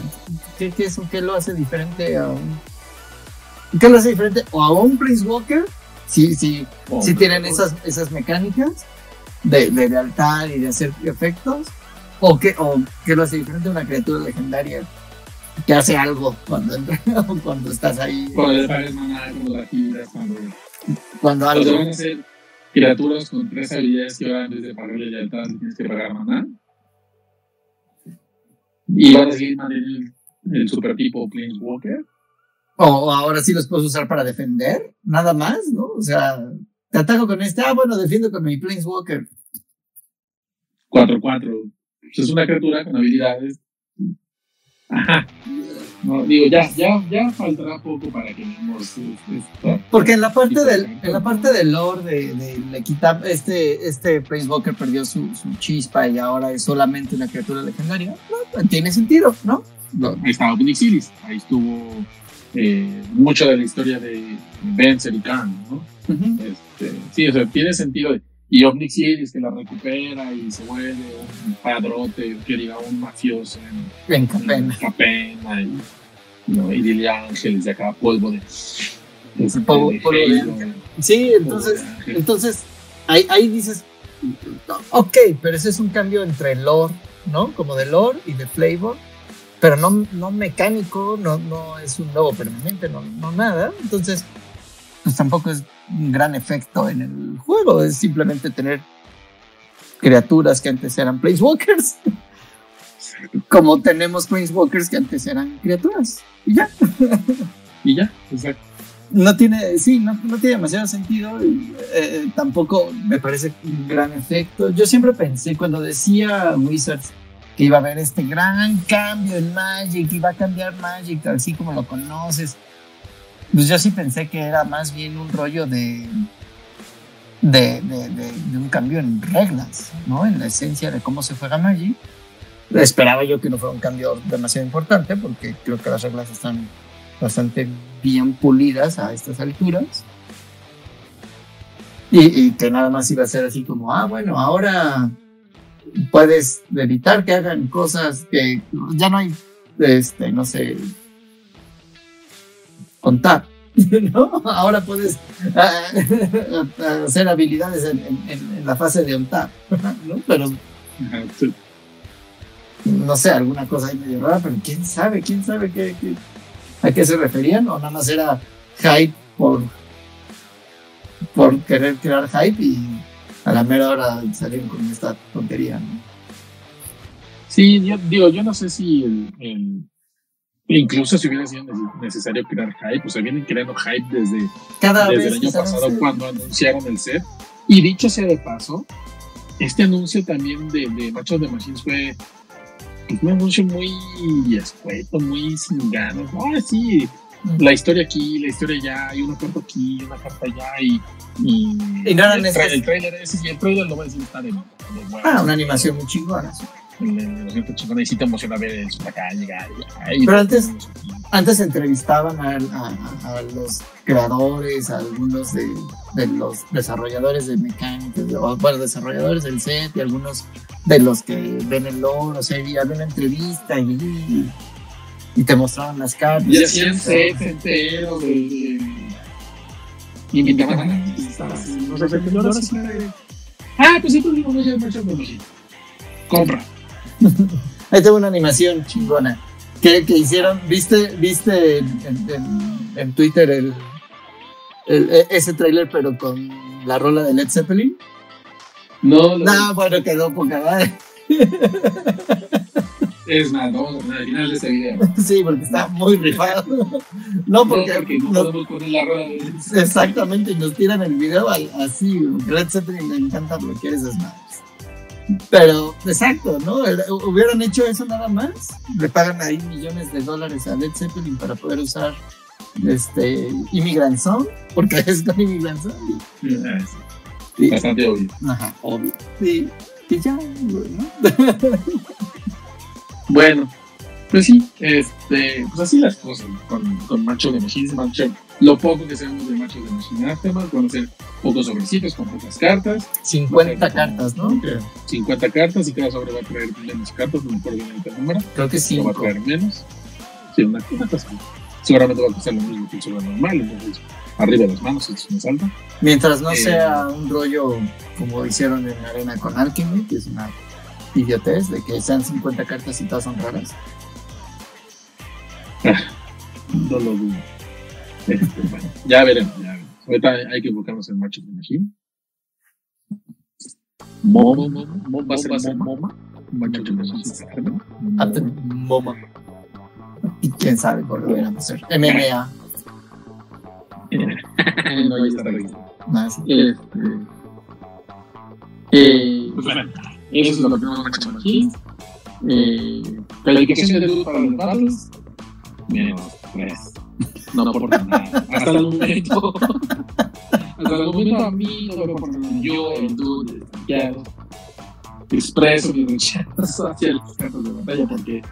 Speaker 2: ¿Qué, qué, es, ¿Qué lo hace diferente a un. ¿Qué lo hace diferente? O a un Planeswalker, sí, sí,
Speaker 1: Oh,
Speaker 2: sí tienen esas, esas mecánicas de, de lealtad y de hacer efectos. ¿O qué, o qué lo hace diferente a una criatura legendaria que hace algo cuando, cuando estás ahí?
Speaker 1: Cuando. Cuando Cuando
Speaker 2: algo.
Speaker 1: Van criaturas con tres habilidades que ahora antes de pagarle lealtad tienes que pagar maná. Y van a seguir manteniendo el, el super tipo Planeswalker.
Speaker 2: O ahora sí los puedes usar para defender, nada más, ¿no? O sea, te ataco con este, ah, bueno, defiendo con mi Planeswalker.
Speaker 1: 4-4. Pues es una criatura con habilidades. Ajá. No, digo, ya, ya, ya faltará poco para que.
Speaker 2: Porque en la parte del, en la parte del lore de, de este, este Planeswalker perdió su, su chispa y ahora es solamente una criatura legendaria. No, tiene sentido, ¿no? No.
Speaker 1: Ahí estaba Omnixilis. Ahí estuvo eh, mucho de la historia de Vencer y Khan, ¿no? Este, sí, o sea, tiene sentido. Y Omnixilis que la recupera y se vuelve un padrote, que diga un mafioso en,
Speaker 2: En
Speaker 1: en
Speaker 2: Capena.
Speaker 1: Capena y, ¿no? y Lily Ángeles de acá, polvo de. este,
Speaker 2: Polvo-
Speaker 1: de
Speaker 2: polvo de
Speaker 1: Halo,
Speaker 2: ángel. Sí, entonces,
Speaker 1: de ángel.
Speaker 2: entonces ahí, ahí dices, ok, pero ese es un cambio entre lore, ¿no? Como de lore y de flavor, pero no, no mecánico, no, no es un nuevo permanente, no, no nada. Entonces, pues tampoco es un gran efecto en el juego, es simplemente tener criaturas que antes eran Planeswalkers, como tenemos Planeswalkers que antes eran criaturas. Y ya.
Speaker 1: Y ya, exacto.
Speaker 2: no tiene, sí, no, no tiene demasiado sentido. y, eh, tampoco me parece un gran efecto. Yo siempre pensé cuando decía Wizards que iba a haber este gran cambio en Magic, iba a cambiar Magic así como lo conoces. Pues yo sí pensé que era más bien un rollo de, de, de, de- de un cambio en reglas, ¿no? En la esencia de cómo se juega Magic. Esperaba yo que no fuera un cambio demasiado importante porque creo que las reglas están bastante bien pulidas a estas alturas. Y, que nada más iba a ser así como, ah, bueno, ahora puedes evitar que hagan cosas que ya no hay, este, no sé, contar. ¿no? Ahora puedes ah, hacer habilidades en, la fase de ontar, ¿no? Pero no sé, alguna cosa ahí medio rara, pero quién sabe, quién sabe qué, a qué se referían, o nada más era hype por, por querer crear hype y a la mera hora salieron con esta tontería, ¿no?
Speaker 1: Sí, yo, digo, yo no sé si el Incluso si hubiera sido necesario crear hype, o sea, vienen creando hype desde,
Speaker 2: Cada
Speaker 1: desde el año pasado cuando anunciaron el set. Y dicho sea de paso, este anuncio también de, de Machos de Machines fue pues, un anuncio muy escueto, muy sin ganas. Ah, sí, la historia aquí, la historia allá, y una carta aquí, una carta allá, y.
Speaker 2: Y, y no
Speaker 1: el, tra el trailer ese, y el trailer lo voy a decir está de. de
Speaker 2: ah, una animación muy chingona. Sí
Speaker 1: y sí te emociona ver eso acá llegar.
Speaker 2: Pero antes, antes entrevistaban a, a, los creadores, a algunos de, de los desarrolladores de mecánicas, bueno, desarrolladores del set y algunos de los que ven el lore, o sea, había una entrevista y, y te mostraban las cartas.
Speaker 1: Y hacían sets enteros de, y invitaban a los Ah, pues sí, pues digo, no sé, mucho Compra.
Speaker 2: Ahí tengo una animación chingona que, que hicieron. ¿Viste, viste en, Twitter el, e, ese trailer, pero con la rola de Led Zeppelin?
Speaker 1: No,
Speaker 2: no. bueno, quedó poca madre.
Speaker 1: Es más, vamos a al final de este video.
Speaker 2: Sí, porque está muy rifado. No, porque.
Speaker 1: No, podemos poner la rola de
Speaker 2: Exactamente, y nos tiran el video así. Led Zeppelin le encanta lo que eres más. Pero, exacto, ¿no? Hubieran hecho eso nada más. Le pagan ahí millones de dólares a Led Zeppelin para poder usar este Immigrant Song, porque es con Immigrant Song.
Speaker 1: Sí, Bastante obvio.
Speaker 2: Ajá, obvio. Sí, y ya, ¿no?
Speaker 1: bueno, pues sí, este, pues así las cosas con, con Macho de Machines, Macho lo poco que sabemos de Machos de Machine Aftermath van a ser pocos sobrecitos con pocas cartas.
Speaker 2: 50 cartas, ¿no?
Speaker 1: 50 cartas y cada sobre va a traer menos cartas, no me acuerdo bien el número.
Speaker 2: Creo que sí.
Speaker 1: va a traer menos. Sí, una, una cosa. Seguramente va a costar lo mismo que el sobre normal, entonces arriba de las manos es más alta.
Speaker 2: Mientras no eh, sea un rollo como hicieron en Arena con Alchemy, que es una idiotez de que sean 50 cartas y todas son raras.
Speaker 1: no lo dudo. Este, bueno, ya veremos, ya veremos. Ahorita hay que enfocarnos en Machos de Machine. Momo, Momo, va a ser Moma. Machine.
Speaker 2: Moma. Y quién sabe por qué van a hacer. MMA.
Speaker 1: no, ya está listo.
Speaker 2: Nada, sí.
Speaker 1: Este, eh, pues bueno, eso es lo que tenemos Machine. Eh, calificación de luz para los battles. Menos 3. No aporta nada. Hasta el momento. hasta el momento a mí no me aporta nada. Yo, el dude, ya expreso mi rechazo hacia las cartas de batalla porque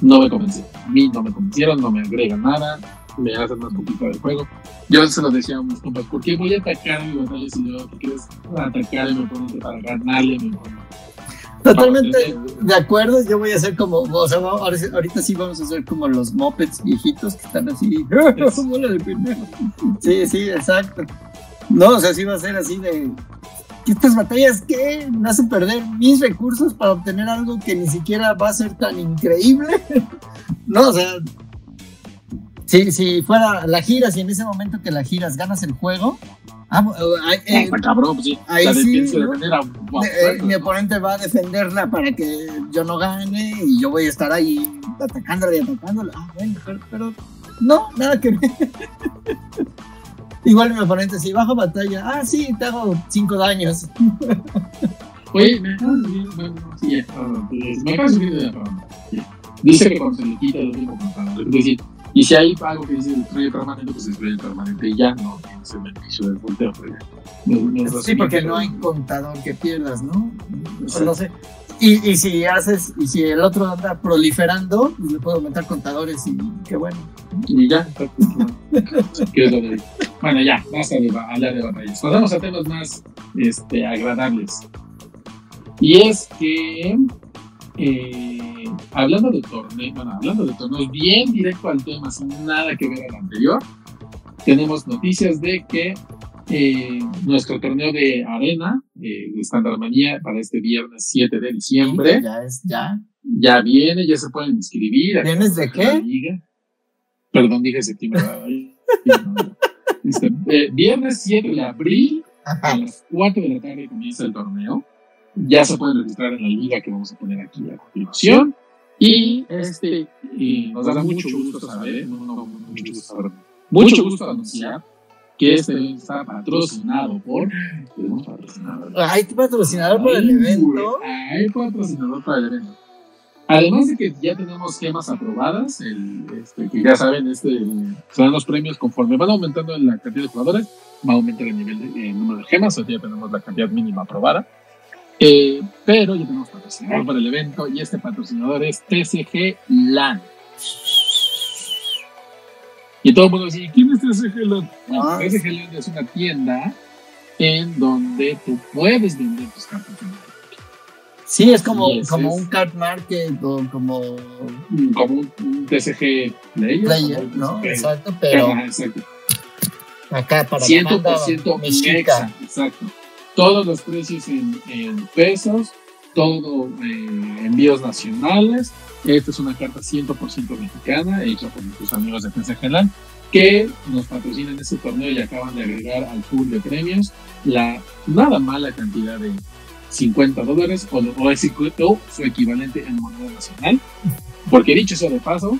Speaker 1: no me convencieron. A mí no me convencieron, no me agregan nada, me hacen más complicado el juego. Yo se lo decía a mis compas, ¿por qué voy a atacar mi batalla si yo quieres atacar a mi oponente para ganarle a mi oponente?
Speaker 2: Totalmente de acuerdo, yo voy a hacer como, o sea, ahorita sí vamos a hacer como los mopeds viejitos que están así. sí, sí, exacto. No, o sea, sí va a ser así de estas batallas que me hacen perder mis recursos para obtener algo que ni siquiera va a ser tan increíble. no, o sea, si, si fuera la giras y en ese momento que la giras ganas el juego, Ah,
Speaker 1: eh, cabrón, sí.
Speaker 2: Ahí sí, eh, mi oponente va a defenderla para que yo no gane y yo voy a estar ahí atacándola y atacándola. Ah, bueno, pero, no, nada que ver. Igual mi oponente, si bajo batalla, ah, sí, te hago cinco daños.
Speaker 1: Oye, me sí, me Dice que cuando se le quita el último contador, es decir, y si hay algo que dice destruye permanente, pues destruye permanente y ya no tienes el beneficio del volteo.
Speaker 2: sí, porque no hay contador que pierdas, ¿no? no sé. Y, y, si haces, y si el otro anda proliferando, pues le puedo aumentar contadores y qué bueno.
Speaker 1: Y ya, bueno, ya, basta de hablar de batallas. Pasamos a temas más este, agradables. Y es que, eh, hablando de torneos, bueno, hablando de torneos, bien directo al tema, sin nada que ver al anterior, tenemos noticias de que eh, nuestro torneo de arena, eh, de Standard Manía, para este viernes 7 de diciembre.
Speaker 2: Ya es, ya.
Speaker 1: Ya viene, ya se pueden inscribir.
Speaker 2: ¿Vienes de qué?
Speaker 1: Perdón, dije septiembre. este, eh, viernes 7 de abril, a las 4 de la tarde comienza el torneo. Ya se pueden registrar en la liga que vamos a poner aquí a continuación. Y este, nos da mucho gusto saber, no, no, mucho gusto saber, mucho gusto anunciar que este está patrocinado por. Tenemos patrocinador.
Speaker 2: Hay patrocinador para el evento.
Speaker 1: Hay patrocinador para el evento. Además de que ya tenemos gemas aprobadas, el, este, que ya saben, este, serán los premios conforme van aumentando la cantidad de jugadores, va a aumentar el nivel de, el número de gemas, ya tenemos la cantidad mínima aprobada. Eh, pero ya tenemos patrocinador para el evento y este patrocinador es TCG LAN. Y todo el mundo dice, ¿quién es TCG LAN? Ah. TCG LAN es una tienda en donde tú puedes vender tus cartas
Speaker 2: Sí, es como, como un card market o como.
Speaker 1: Como un, TCG player.
Speaker 2: player ¿no? Exacto, pero.
Speaker 1: exacto.
Speaker 2: Acá para
Speaker 1: 100% mexa, exacto. Todos los precios en, en pesos, todo eh, envíos nacionales. Esta es una carta 100% mexicana, hecha por nuestros amigos de TCG Land, que nos patrocinan este torneo y acaban de agregar al pool de premios la nada mala cantidad de 50 dólares o, o, su equivalente en moneda nacional. Porque dicho eso de paso,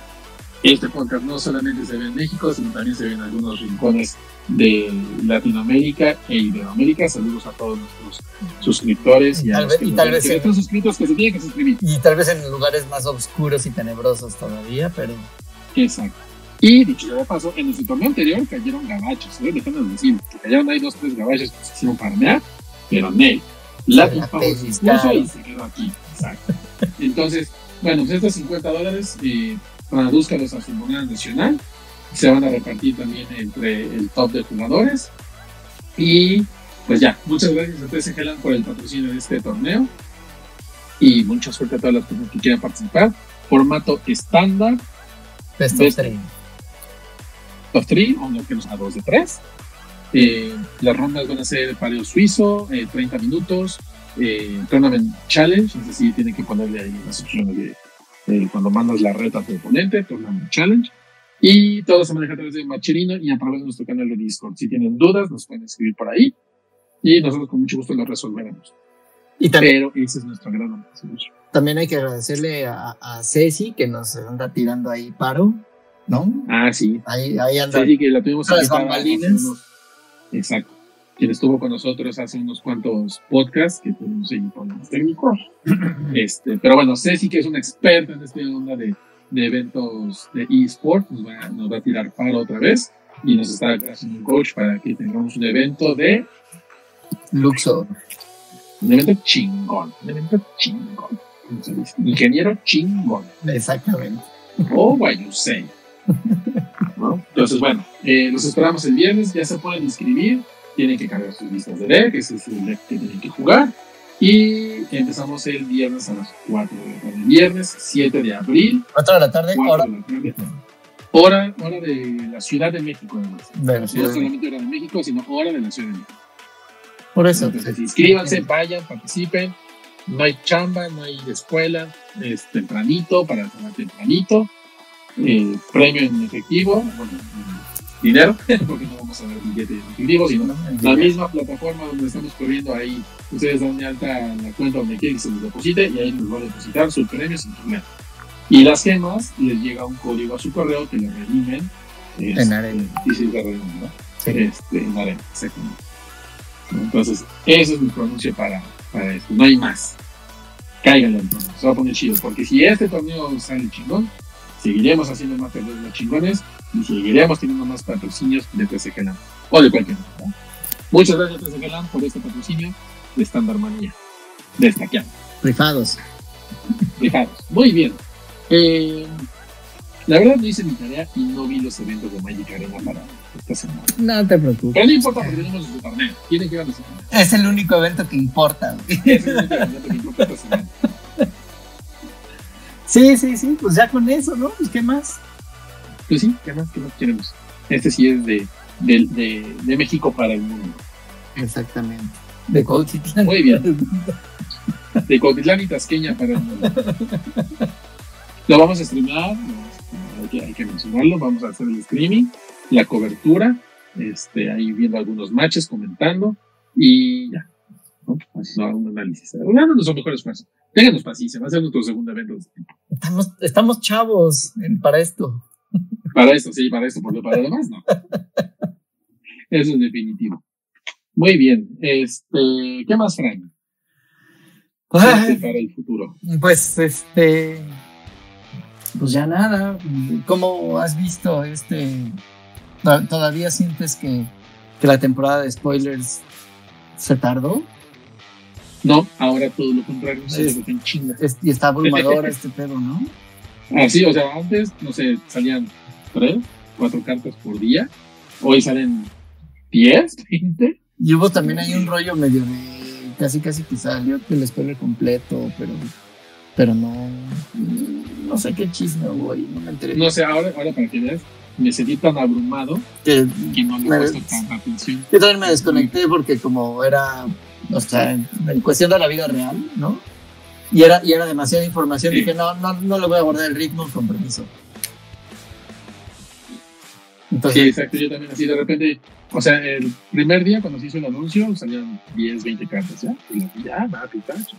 Speaker 1: este podcast no solamente se ve en México, sino también se ve en algunos rincones de Latinoamérica e Iberoamérica. Saludos a todos nuestros suscriptores y, a los que y tal vez están suscritos que se tienen que suscribir.
Speaker 2: Y tal vez en lugares más oscuros y tenebrosos todavía, pero...
Speaker 1: Exacto. Y dicho de paso, en nuestro torneo anterior cayeron gabachos, ¿eh? déjenme decir, que cayeron ahí dos, tres gabachos que se hicieron farmear, pero Ney, la pagó su y se quedó aquí. Exacto. Entonces, bueno, pues estos 50 dólares, eh, tradúzcalos a su moneda nacional. Se van a repartir también entre el top de jugadores. Y pues ya, muchas gracias a TSG Land por el patrocinio de este torneo. Y mucha suerte a todas las personas que quieran participar. Formato estándar.
Speaker 2: Best of 3.
Speaker 1: Top 3, o que nos a 2 de 3. Eh, las rondas van a ser pareo suizo, 30 eh, minutos, eh, Tournament Challenge, es decir, tienen que ponerle ahí las opciones de cuando mandas la reta a tu oponente, Tournament Challenge. Y todo se maneja a través de Macherino y a través de nuestro canal de Discord. Si tienen dudas, nos pueden escribir por ahí y nosotros con mucho gusto lo resolveremos. Y también, Pero ese es nuestro gran
Speaker 2: También hay que agradecerle a, a Ceci que nos anda tirando ahí paro, ¿no?
Speaker 1: Ah, sí.
Speaker 2: Ahí, ahí anda.
Speaker 1: Ceci que la tuvimos las bambalinas. Exacto. Quien estuvo con nosotros hace unos cuantos podcasts que tuvimos ahí los técnicos. Este, pero bueno, Ceci, que es una experta en esta onda de, de eventos de eSport, nos va, nos va a tirar paro otra vez y nos está haciendo un coach para que tengamos un evento de
Speaker 2: Luxor.
Speaker 1: Un evento chingón. Un evento chingón. Ingeniero chingón.
Speaker 2: Exactamente.
Speaker 1: Oh, what you say. Entonces, bueno, eh, los esperamos el viernes, ya se pueden inscribir, tienen que cargar sus listas de deck, ese es el deck que tienen que jugar. Y empezamos el viernes a las 4 de la tarde. Viernes 7 de abril.
Speaker 2: 4 de la tarde, hora. De la tarde.
Speaker 1: Hora, hora de la Ciudad de México, además. no solamente hora de México, sino hora de la Ciudad de México.
Speaker 2: Por eso.
Speaker 1: Entonces, inscríbanse, vayan, participen. No hay chamba, no hay escuela, es tempranito, para tomar tempranito eh, premio en efectivo, bueno, dinero, porque no vamos a ver billete en efectivo, sino la misma plataforma donde estamos corriendo ahí, ustedes dan de alta la cuenta donde quieren que se les deposite y ahí les va a depositar sus premios sin problema. Y las gemas les llega un código a su correo que le redimen.
Speaker 2: en arena.
Speaker 1: Y sí, ¿no? Este, en arena, exactamente. Entonces, ese es mi pronuncio para, para esto. No hay más. Cáiganle entonces, se va a poner chido. Porque si este torneo sale chingón, seguiremos haciendo más de chingones y seguiremos teniendo más patrocinios de TCG o de cualquier otro. Muchas gracias TCG por este patrocinio de Standard Manía. Destaqueando.
Speaker 2: Rifados.
Speaker 1: Rifados. Muy bien. Eh, la verdad no hice mi tarea y no vi los eventos de Magic Arena para esta semana.
Speaker 2: No te preocupes.
Speaker 1: Pero no importa porque tenemos su torneo. Tienen que ir a
Speaker 2: Es el único evento que importa.
Speaker 1: Es el único evento que importa
Speaker 2: Sí, sí, sí, pues ya con eso, ¿no? Pues qué más.
Speaker 1: Pues sí, ¿qué más, qué más queremos? Este sí es de, de, de, de México para el mundo.
Speaker 2: Exactamente. De Cuautitlán.
Speaker 1: Muy bien. De Cuautitlán y Tasqueña para el mundo. Lo vamos a streamar, hay que, hay que mencionarlo, vamos a hacer el streaming, la cobertura, este, ahí viendo algunos matches, comentando y ya. ¿no? Haciendo un análisis. Uno de nuestros mejores fans. Ténganos paciencia, va a ser nuestro segundo evento. este.
Speaker 2: Estamos, estamos chavos en- para esto.
Speaker 1: Para esto, sí, para esto, porque para lo demás no. Eso es definitivo. Muy bien. Este, ¿qué más, Frank?
Speaker 2: Ay,
Speaker 1: Este para el futuro.
Speaker 2: Pues este. Pues ya nada. ¿Cómo has visto este? to- ¿Todavía sientes que, que la temporada de spoilers se tardó?
Speaker 1: No, ahora todo lo contrario. Sí,
Speaker 2: Es-
Speaker 1: lo que en chinga.
Speaker 2: Es- y está abrumador este pedo, ¿no?
Speaker 1: Ah, sí, o sea, antes, no sé, salían tres, cuatro cartas por día. Hoy salen diez, veinte.
Speaker 2: Y hubo también ahí un rollo medio de casi casi que salió el spoiler completo, pero pero no no sé qué chisme hubo ahí, no me enteré.
Speaker 1: No sé, ahora, ahora para que veas, me sentí tan abrumado
Speaker 2: Que
Speaker 1: que no le puesto tanta atención.
Speaker 2: yo también me desconecté porque como era, o sea, en, en cuestión de la vida real, ¿no? Y era, y era demasiada información,
Speaker 1: Sí.
Speaker 2: dije, no, no, no le voy a guardar el ritmo con permiso.
Speaker 1: Sí,
Speaker 2: Entonces,
Speaker 1: exacto, yo también así de repente, o sea, el primer día cuando se hizo el anuncio salían 10, 20 cartas, ¿ya? Y ya, va, pitacho.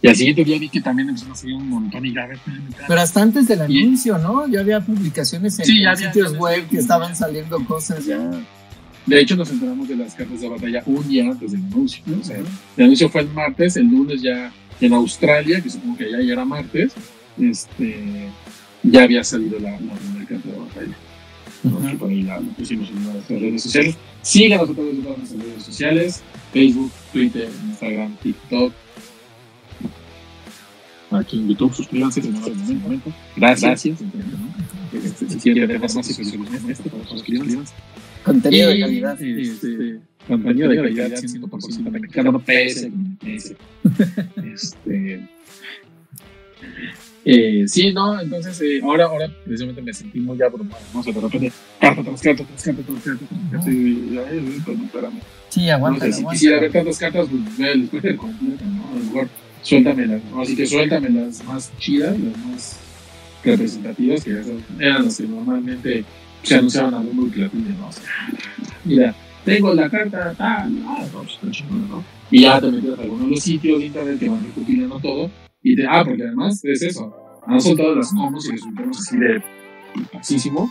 Speaker 1: Y al siguiente día vi que también empezaron a salir un montón y ya,
Speaker 2: pero hasta antes del
Speaker 1: Y-
Speaker 2: anuncio, ¿no? Ya había publicaciones en,
Speaker 1: Sí, ya había-
Speaker 2: sitios
Speaker 1: ya
Speaker 2: web que estaban saliendo cosas ya.
Speaker 1: De hecho, nos enteramos de las cartas de batalla un día antes del anuncio. ¿no? O sea, el anuncio fue el martes, el lunes ya en Australia, que supongo que ya, ya era martes, este, ya había salido la, la de batalla. ¿no? Que por ahí la, la pusimos en nuestras redes sociales. Síganos a través de todas nuestras redes sociales: Facebook, Twitter, Instagram, TikTok. Aquí en YouTube, suscríbanse, si no lo en momento. Gracias. Este, si quieren ver más.
Speaker 2: Contenido de calidad.
Speaker 1: Este, contenido de calidad 100% mexicano. PS. Este. Eh, sí, no, entonces eh, ahora, ahora precisamente me sentí muy abrumado, no sé, de repente, carta tras carta, tras carta, tras carta, tras no.
Speaker 2: Sí,
Speaker 1: No
Speaker 2: aguanta.
Speaker 1: sé, si quisiera ver tantas cartas, pues ve el spoiler completo, ¿no? A lo mejor suéltame las, así que suéltame las más chidas, las más representativas, que esas eran las que normalmente se anunciaban a bombo y platillo, ¿no? O sea, mira, tengo la carta, ah, no, está chingón, ¿no? Y ya te metes a algunos de los sitios de internet que van recopilando todo, y te, ah, porque además es eso, han soltado las combos y resultamos así de pasísimo,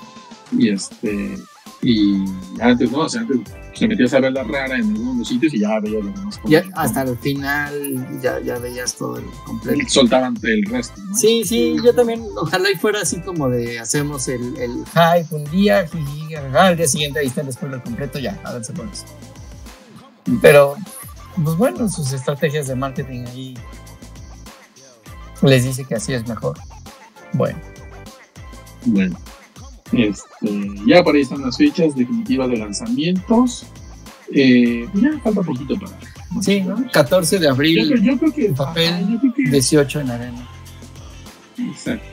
Speaker 1: y este, y antes, ¿no? O sea, antes te metías a ver la rara en algunos sitios y ya veías los demás
Speaker 2: Ya hasta el final ya, ya veías todo el completo.
Speaker 1: Y soltaban el resto, ¿no?
Speaker 2: Sí, sí, yo también, ojalá y fuera así como de hacemos el, el hype un día, jajaja, al día siguiente ahí está el spoiler completo, ya, a ver por eso. Pero, pues bueno, sus estrategias de marketing ahí les dice que así es mejor. Bueno,
Speaker 1: Bueno, este, ya por ahí están las fechas definitivas de lanzamientos. Eh, ya falta poquito para.
Speaker 2: sí, ¿no? 14 de abril,
Speaker 1: yo creo que.
Speaker 2: Papel.
Speaker 1: ajá, yo creo que
Speaker 2: 18 en arena.
Speaker 1: Exacto.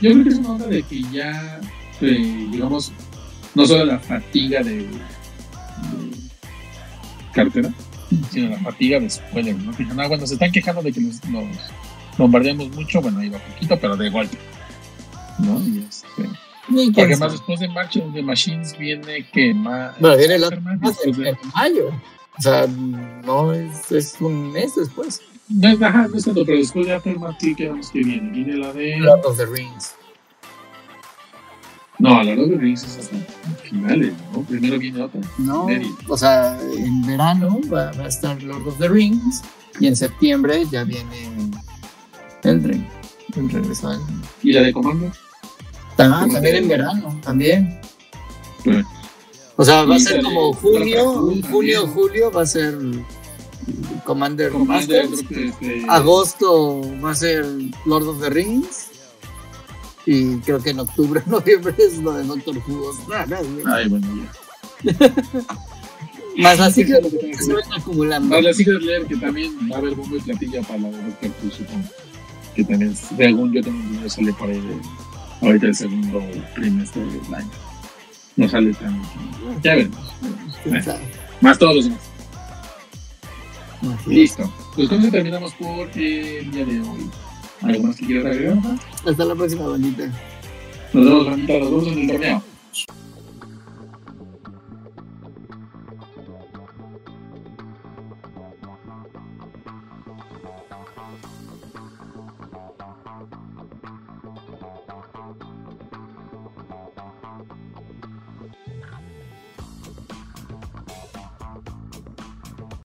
Speaker 1: Yo creo que es una onda de que ya, eh, digamos, no solo la fatiga de, de cartera, sino la fatiga de spoiler, ¿no? Ah, bueno, se están quejando de que los, los bombardeamos mucho, bueno, iba poquito, pero de golpe. ¿No? Y este, porque
Speaker 2: sabe.
Speaker 1: más después de March of the Machines viene que más.
Speaker 2: Bueno, viene el otro más en,
Speaker 1: de-
Speaker 2: mayo. O sea, no es, es un mes después.
Speaker 1: No, es- ajá, no es tanto, pero después de Aftermath, ¿qué quedamos que viene? Viene la de.
Speaker 2: Lord of the Rings.
Speaker 1: No, la de Rings es hasta finales, ¿no? Primero viene otra.
Speaker 2: No,
Speaker 1: Medio.
Speaker 2: o sea, en verano va, va a estar Lord of the Rings y en septiembre ya viene Elden el regreso.
Speaker 1: ¿Y la de Comando?
Speaker 2: Ah, también en verano, también. O sea, va a ser como junio,
Speaker 1: también.
Speaker 2: junio, julio va a ser Commander
Speaker 1: Commander,
Speaker 2: Masters.
Speaker 1: creo que,
Speaker 2: Agosto va a ser Lord of the Rings. Y creo que en octubre, noviembre es lo de Doctor Who.
Speaker 1: Ay, bueno, ya.
Speaker 2: Más las hijas que se van acumulando.
Speaker 1: Más las hijas leer que también va a haber bombo y platilla para la de Doctor Who, supongo. Que también, según yo tengo entendido, sale ahí de, ahorita el segundo trimestre del año. No sale tan. Ya veremos. Más todos los demás.
Speaker 2: Así es.
Speaker 1: Listo. Pues con eso terminamos por el día de hoy. ¿Algo más que quieras agregar?
Speaker 2: Hasta la próxima bandita.
Speaker 1: Nos vemos, bandita. Nos vemos en el torneo.